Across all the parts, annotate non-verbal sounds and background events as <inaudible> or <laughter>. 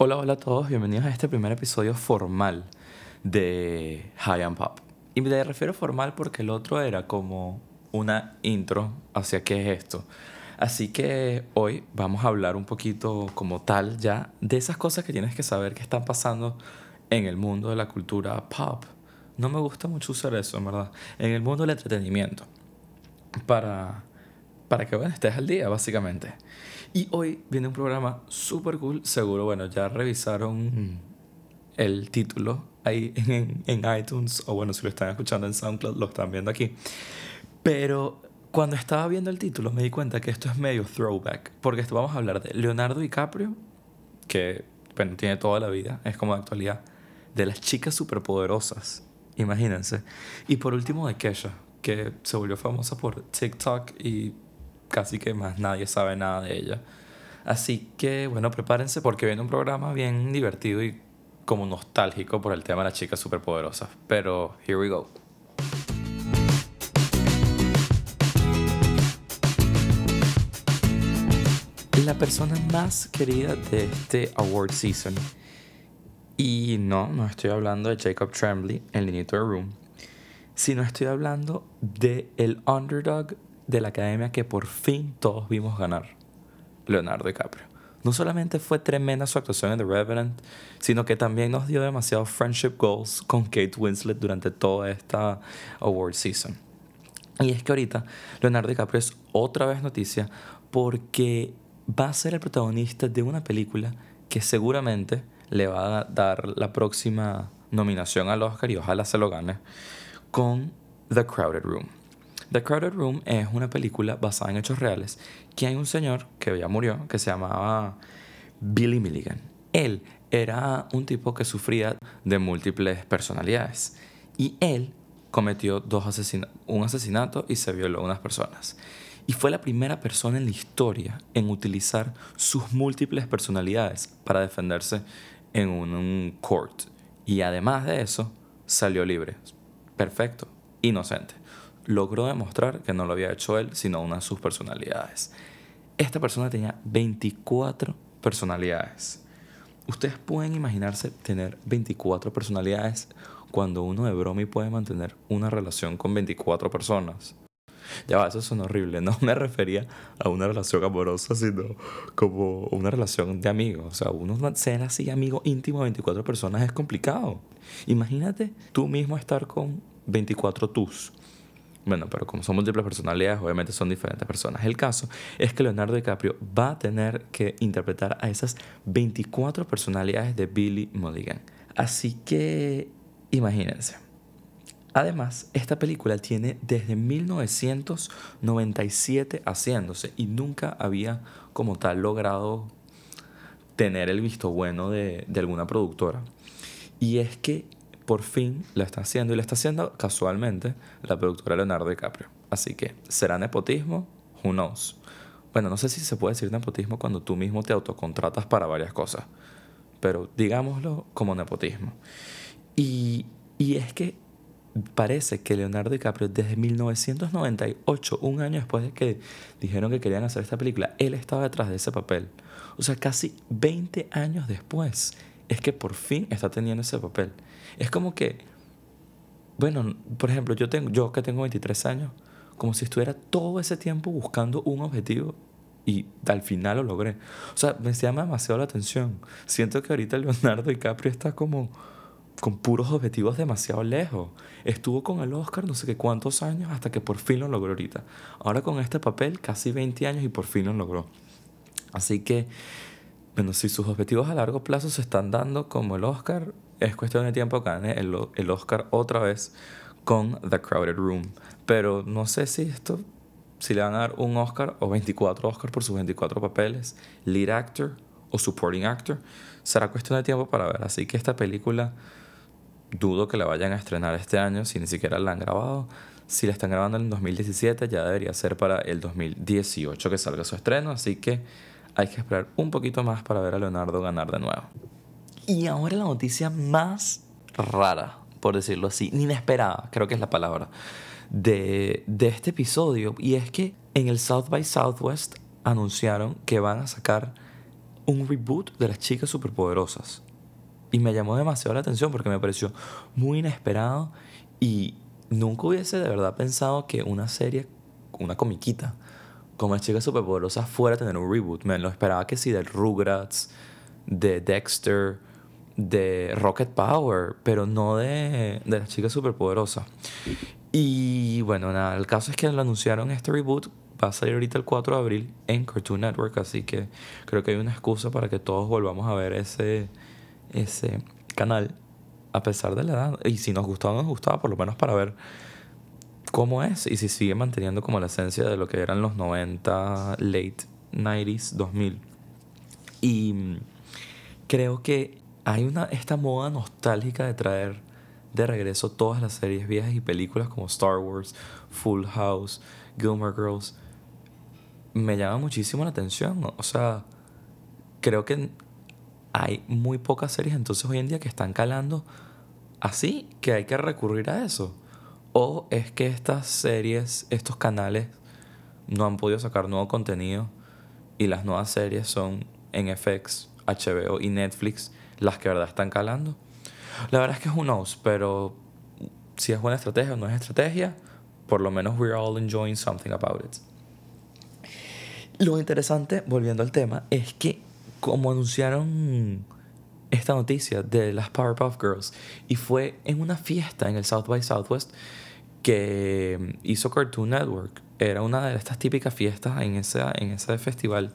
Hola, hola a todos, bienvenidos a este primer episodio formal de High and Pop. Y me refiero formal porque el otro era como una intro hacia qué es esto. Así que hoy vamos a hablar un poquito como tal ya de esas cosas que tienes que saber que están pasando en el mundo de la cultura pop. No me gusta mucho usar eso, en verdad. En el mundo del entretenimiento. Para, para que bueno, estés al día, básicamente. Y hoy viene un programa súper cool. Seguro, bueno, ya revisaron el título ahí en, en iTunes. O bueno, si lo están escuchando en SoundCloud, lo están viendo aquí. Pero cuando estaba viendo el título me di cuenta que esto es medio throwback. Porque esto vamos a hablar de Leonardo DiCaprio, que bueno, tiene toda la vida, es como de actualidad. De las chicas superpoderosas, imagínense. Y por último de Kesha, que se volvió famosa por TikTok y casi que más nadie sabe nada de ella. Así que bueno, prepárense porque viene un programa bien divertido y como nostálgico por el tema de las chicas superpoderosas. Pero here we go. La persona más querida de este award season. Y no, no estoy hablando de Jacob Tremblay, el niñito de Room, sino estoy hablando de el underdog de la academia que por fin todos vimos ganar, Leonardo DiCaprio. No solamente fue tremenda su actuación en The Revenant, sino que también nos dio demasiados friendship goals con Kate Winslet durante toda esta award season. Y es que ahorita Leonardo DiCaprio es otra vez noticia porque va a ser el protagonista de una película que seguramente le va a dar la próxima nominación al Oscar y ojalá se lo gane con The Crowded Room. The Crowded Room es una película basada en hechos reales que hay un señor que ya murió que se llamaba Billy Milligan. Él era un tipo que sufría de múltiples personalidades y él cometió dos un asesinato y se violó a unas personas y fue la primera persona en la historia en utilizar sus múltiples personalidades para defenderse en un, court. Y además de eso, salió libre. Perfecto, inocente. Logró demostrar que no lo había hecho él, sino una de sus personalidades. Esta persona tenía 24 personalidades. Ustedes pueden imaginarse tener 24 personalidades cuando uno de broma y puede mantener una relación con 24 personas. Ya va, eso suena horrible. No me refería a una relación amorosa, sino como una relación de amigos. O sea, uno ser así amigo íntimo de 24 personas es complicado. Imagínate tú mismo estar con 24 tus. Bueno, pero como son múltiples personalidades, obviamente son diferentes personas. El caso es que Leonardo DiCaprio va a tener que interpretar a esas 24 personalidades de Billy Mulligan. Así que imagínense. Además, esta película tiene desde 1997 haciéndose y nunca había como tal logrado tener el visto bueno de, alguna productora. Y es que por fin la está haciendo y la está haciendo casualmente la productora Leonardo DiCaprio. Así que, ¿será nepotismo? Who knows? Bueno, no sé si se puede decir nepotismo cuando tú mismo te autocontratas para varias cosas, pero digámoslo como nepotismo. Y, y es que parece que Leonardo DiCaprio desde 1998, un año después de que dijeron que querían hacer esta película, él estaba detrás de ese papel. O sea, casi 20 años después es que por fin está teniendo ese papel. Es como que, bueno, por ejemplo, yo, tengo, yo que tengo 23 años, como si estuviera todo ese tiempo buscando un objetivo y al final lo logré. O sea, me llama demasiado la atención. Siento que ahorita Leonardo DiCaprio está como con puros objetivos demasiado lejos. Estuvo con el Oscar no sé qué cuántos años hasta que por fin lo logró ahorita. Ahora con este papel casi 20 años y por fin lo logró. Así que, bueno, si sus objetivos a largo plazo se están dando como el Oscar, es cuestión de tiempo que gane el, el Oscar otra vez con The Crowded Room. Pero no sé si esto, si le van a dar un Oscar o 24 Oscars por sus 24 papeles, lead actor o supporting actor, será cuestión de tiempo para ver. Así que esta película dudo que la vayan a estrenar este año si ni siquiera la han grabado. Si la están grabando en 2017 ya debería ser para el 2018 que salga su estreno, así que hay que esperar un poquito más para ver a Leonardo ganar de nuevo. Y ahora la noticia más rara, por decirlo así, inesperada, creo que es la palabra, de, de este episodio. Y es que en el South by Southwest anunciaron que van a sacar un reboot de las chicas superpoderosas. Y me llamó demasiado la atención porque me pareció muy inesperado y nunca hubiese de verdad pensado que una serie, una comiquita, como las chicas superpoderosas fuera a tener un reboot. Me lo esperaba que sí, de Rugrats, de Dexter, de Rocket Power, pero no de, de las chicas superpoderosas. Y bueno, nada, el caso es que lo anunciaron este reboot. Va a salir ahorita el 4 de abril en Cartoon Network, así que creo que hay una excusa para que todos volvamos a ver ese, ese canal, a pesar de la edad. Y si nos gustaba o no nos gustaba, por lo menos para ver cómo es y si sigue manteniendo como la esencia de lo que eran los 90, late 90s, 2000. Y mm, creo que hay una, esta moda nostálgica de traer de regreso todas las series viejas y películas como Star Wars, Full House, Gilmore Girls. Me llama muchísimo la atención. O sea, creo que hay muy pocas series entonces hoy en día que están calando así que hay que recurrir a eso. O es que estas series, estos canales no han podido sacar nuevo contenido y las nuevas series son en HBO y Netflix las que verdad están calando. La verdad es que es un os, pero si es buena estrategia o no es estrategia, por lo menos we're all enjoying something about it. Lo interesante, volviendo al tema, es que como anunciaron esta noticia de las Powerpuff Girls y fue en una fiesta en el South by Southwest que hizo Cartoon Network. Era una de estas típicas fiestas en, esa, en ese festival,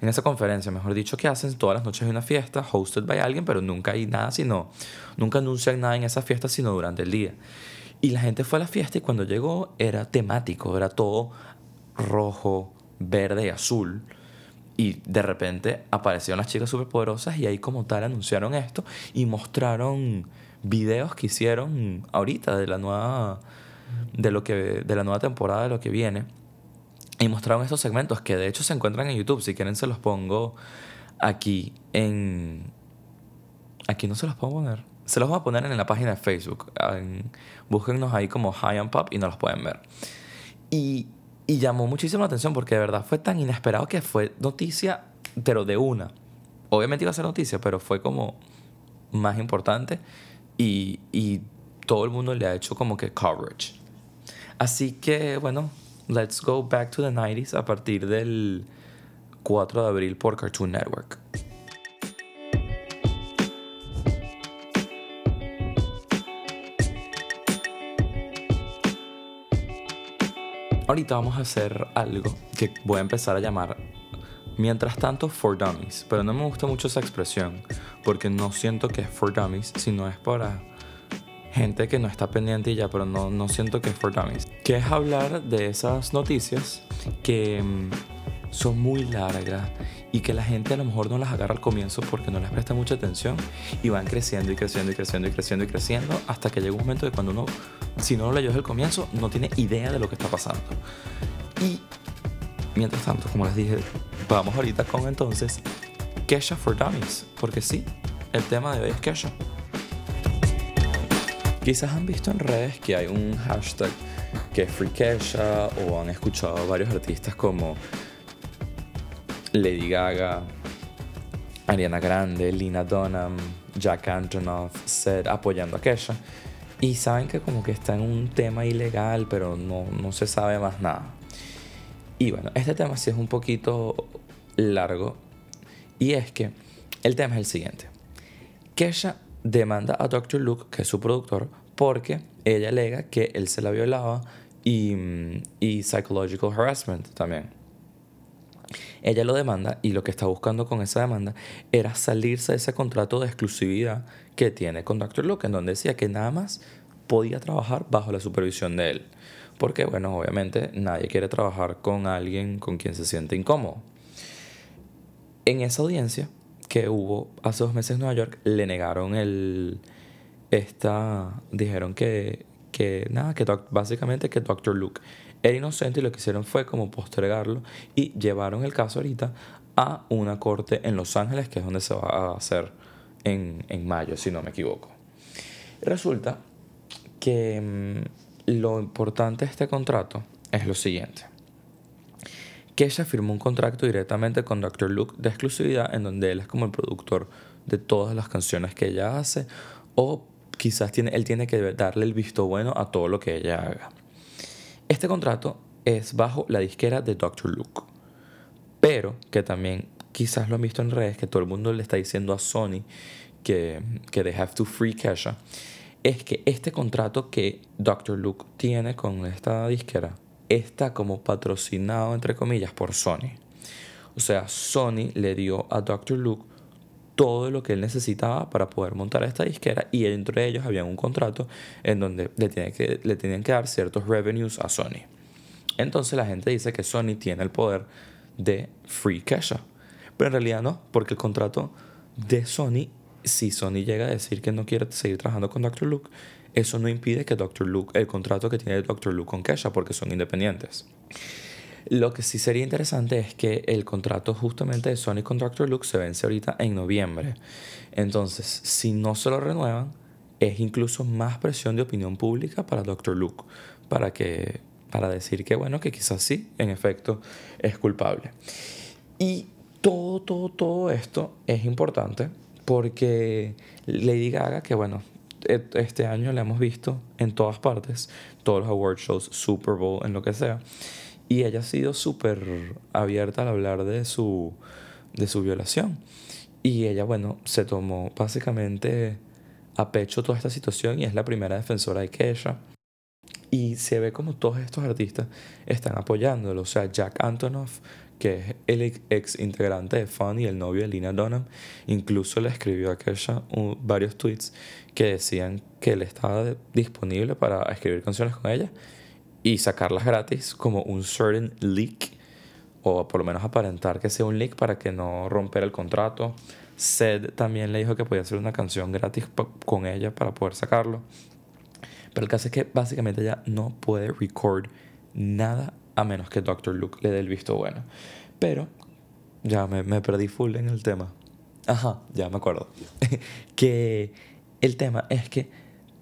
en esa conferencia, mejor dicho, que hacen todas las noches de una fiesta, hosted by alguien, pero nunca hay nada, sino, nunca anuncian nada en esa fiesta, sino durante el día. Y la gente fue a la fiesta y cuando llegó era temático, era todo rojo, verde azul. Y de repente aparecieron las chicas superpoderosas y ahí como tal anunciaron esto y mostraron videos que hicieron ahorita de la nueva de lo que de la nueva temporada de lo que viene. Y mostraron estos segmentos que de hecho se encuentran en YouTube si quieren se los pongo aquí en aquí no se los puedo poner. Se los voy a poner en la página de Facebook. En, búsquennos ahí como High and Pop y no los pueden ver. Y y llamó muchísimo la atención porque de verdad fue tan inesperado que fue noticia, pero de una. Obviamente iba a ser noticia, pero fue como más importante y, y todo el mundo le ha hecho como que coverage. Así que bueno, let's go back to the 90s a partir del 4 de abril por Cartoon Network. Ahorita vamos a hacer algo que voy a empezar a llamar Mientras tanto, for dummies. Pero no me gusta mucho esa expresión, porque no siento que es for dummies, sino es para gente que no está pendiente y ya, pero no, no siento que es for dummies. Que es hablar de esas noticias que mm, son muy largas y que la gente a lo mejor no las agarra al comienzo porque no les presta mucha atención y van creciendo y creciendo y creciendo y creciendo y creciendo hasta que llega un momento de cuando uno, si no lo leyó desde el comienzo, no tiene idea de lo que está pasando. Y mientras tanto, como les dije, vamos ahorita con entonces Kesha for Dummies, porque sí, el tema de hoy es Kesha. Quizás han visto en redes que hay un hashtag que es Free Kesha o han escuchado varios artistas como Lady Gaga, Ariana Grande, Lina Dunham, Jack Antonoff, Seth apoyando a Kesha. Y saben que como que está en un tema ilegal, pero no, no se sabe más nada. Y bueno, este tema sí es un poquito largo. Y es que el tema es el siguiente. Kesha demanda a Dr. Luke, que es su productor, porque ella alega que él se la violaba y, mm, y psychological harassment también. Ella lo demanda y lo que está buscando con esa demanda era salirse de ese contrato de exclusividad que tiene con Dr. Luke, en donde decía que nada más podía trabajar bajo la supervisión de él. Porque, bueno, obviamente nadie quiere trabajar con alguien con quien se siente incómodo. En esa audiencia que hubo hace dos meses en Nueva York, le negaron el. Esta. Dijeron que. Que nada, que básicamente que Dr. Luke era inocente y lo que hicieron fue como postergarlo y llevaron el caso ahorita a una corte en Los Ángeles, que es donde se va a hacer en, en mayo, si no me equivoco. Resulta que mm, lo importante de este contrato es lo siguiente. que ella firmó un contrato directamente con Dr. Luke de exclusividad en donde él es como el productor de todas las canciones que ella hace o quizás tiene, él tiene que darle el visto bueno a todo lo que ella haga. Este contrato es bajo la disquera de Dr. Luke, pero que también quizás lo han visto en redes, que todo el mundo le está diciendo a Sony que, que they have to free Kesha, es que este contrato que Dr. Luke tiene con esta disquera está como patrocinado, entre comillas, por Sony. O sea, Sony le dio a Dr. Luke todo lo que él necesitaba para poder montar esta disquera y entre ellos había un contrato en donde le, tiene que, le tenían que dar ciertos revenues a Sony. Entonces la gente dice que Sony tiene el poder de free cash. Pero en realidad no, porque el contrato de Sony, si Sony llega a decir que no quiere seguir trabajando con Dr. Luke, eso no impide que Dr. Luke, el contrato que tiene Dr. Luke con Kesha, porque son independientes. Lo que sí sería interesante es que el contrato justamente de Sony con Dr. Luke se vence ahorita en noviembre. Entonces, si no se lo renuevan, es incluso más presión de opinión pública para Dr. Luke, para, que, para decir que, bueno, que quizás sí, en efecto, es culpable. Y todo, todo, todo esto es importante porque Lady Gaga, que bueno, e, este año la hemos visto en todas partes, todos los award shows, Super Bowl, en lo que sea. Y ella ha sido súper abierta al hablar de su, de su violación. Y ella, bueno, se tomó básicamente a pecho toda esta situación y es la primera defensora de Kesha. Y se ve como todos estos artistas están apoyándolo. O sea, Jack Antonoff que es el ex integrante de Fun y el novio de Lina Dunham, incluso le escribió a Kesha varios tweets que decían que él estaba disponible para escribir canciones con ella y sacarlas gratis como un certain leak o por lo menos aparentar que sea un leak para que no romper el contrato. Sed también le dijo que podía hacer una canción gratis con ella para poder sacarlo. Pero el caso es que básicamente ella no puede record nada a menos que Dr. Luke le dé el visto bueno. Pero ya me, me perdí full en el tema. Ajá, ya me acuerdo. <laughs> que el tema es que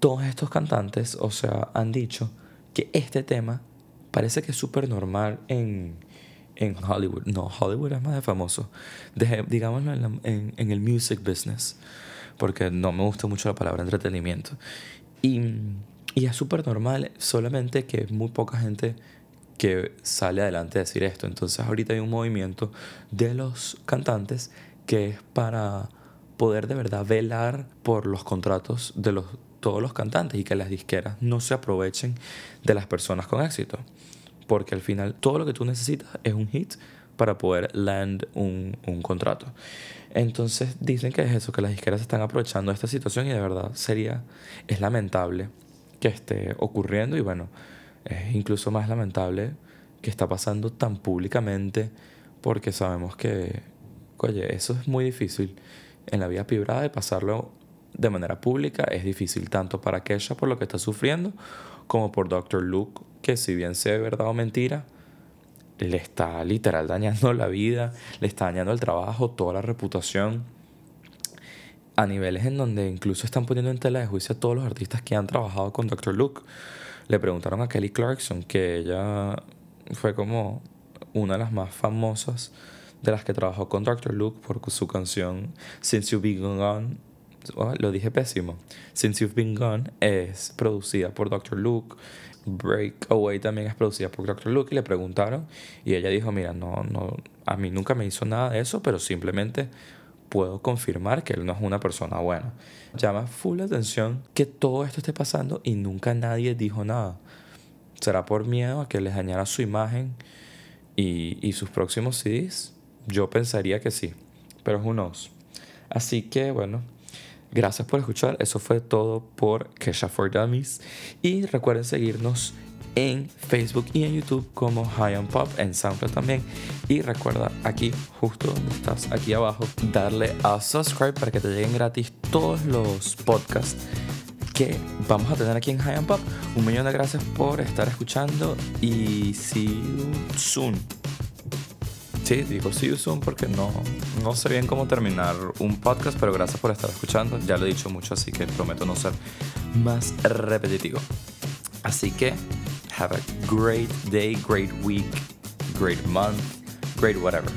todos estos cantantes, o sea, han dicho que este tema parece que es súper normal en, en Hollywood. No, Hollywood es más de famoso. digámoslo en, en, en, el music business, porque no me gusta mucho la palabra entretenimiento. Y, y es súper normal, solamente que muy poca gente que sale adelante a decir esto. Entonces ahorita hay un movimiento de los cantantes que es para poder de verdad velar por los contratos de los, todos los cantantes y que las disqueras no se aprovechen de las personas con éxito. Porque al final todo lo que tú necesitas es un hit para poder land un, un contrato. Entonces dicen que es eso, que las disqueras están aprovechando esta situación y de verdad sería, es lamentable que esté ocurriendo y bueno, es incluso más lamentable que está pasando tan públicamente porque sabemos que, oye, eso es muy difícil en la vida privada de pasarlo de manera pública. Es difícil tanto para Kesha por lo que está sufriendo como por Dr. Luke, que si bien sea verdad o mentira, le está literal dañando la vida, le está dañando el trabajo, toda la reputación a niveles en donde incluso están poniendo en tela de juicio a todos los artistas que han trabajado con Dr. Luke le preguntaron a Kelly Clarkson, que ella fue como una de las más famosas de las que trabajó con Dr. Luke por su canción Since You've Been Gone. Oh, lo dije pésimo. Since You've Been Gone es producida por Dr. Luke. Breakaway también es producida por Dr. Luke y le preguntaron y ella dijo, mira, no, no, a mí nunca me hizo nada de eso, pero simplemente puedo confirmar que él no es una persona buena. Llama full atención que todo esto esté pasando y nunca nadie dijo nada. ¿Será por miedo a que les dañara su imagen y, y sus próximos CDs? Yo pensaría que sí, pero who knows. Así que bueno, gracias por escuchar. Eso fue todo por Kesha for Dummies. Y recuerden seguirnos en Facebook y en YouTube como High on Pop, en SoundCloud también. Y recuerda aquí, justo donde estás, aquí abajo, darle a subscribe para que te lleguen gratis todos los podcasts que vamos a tener aquí en High on Pop. Un millón de gracias por estar escuchando y see you soon. Sí, digo see you porque no, no sé bien cómo terminar un podcast, pero gracias por estar escuchando. Ya lo he dicho mucho, así que prometo no ser más repetitivo. Así que Have a great day, great week. great month, great whatever.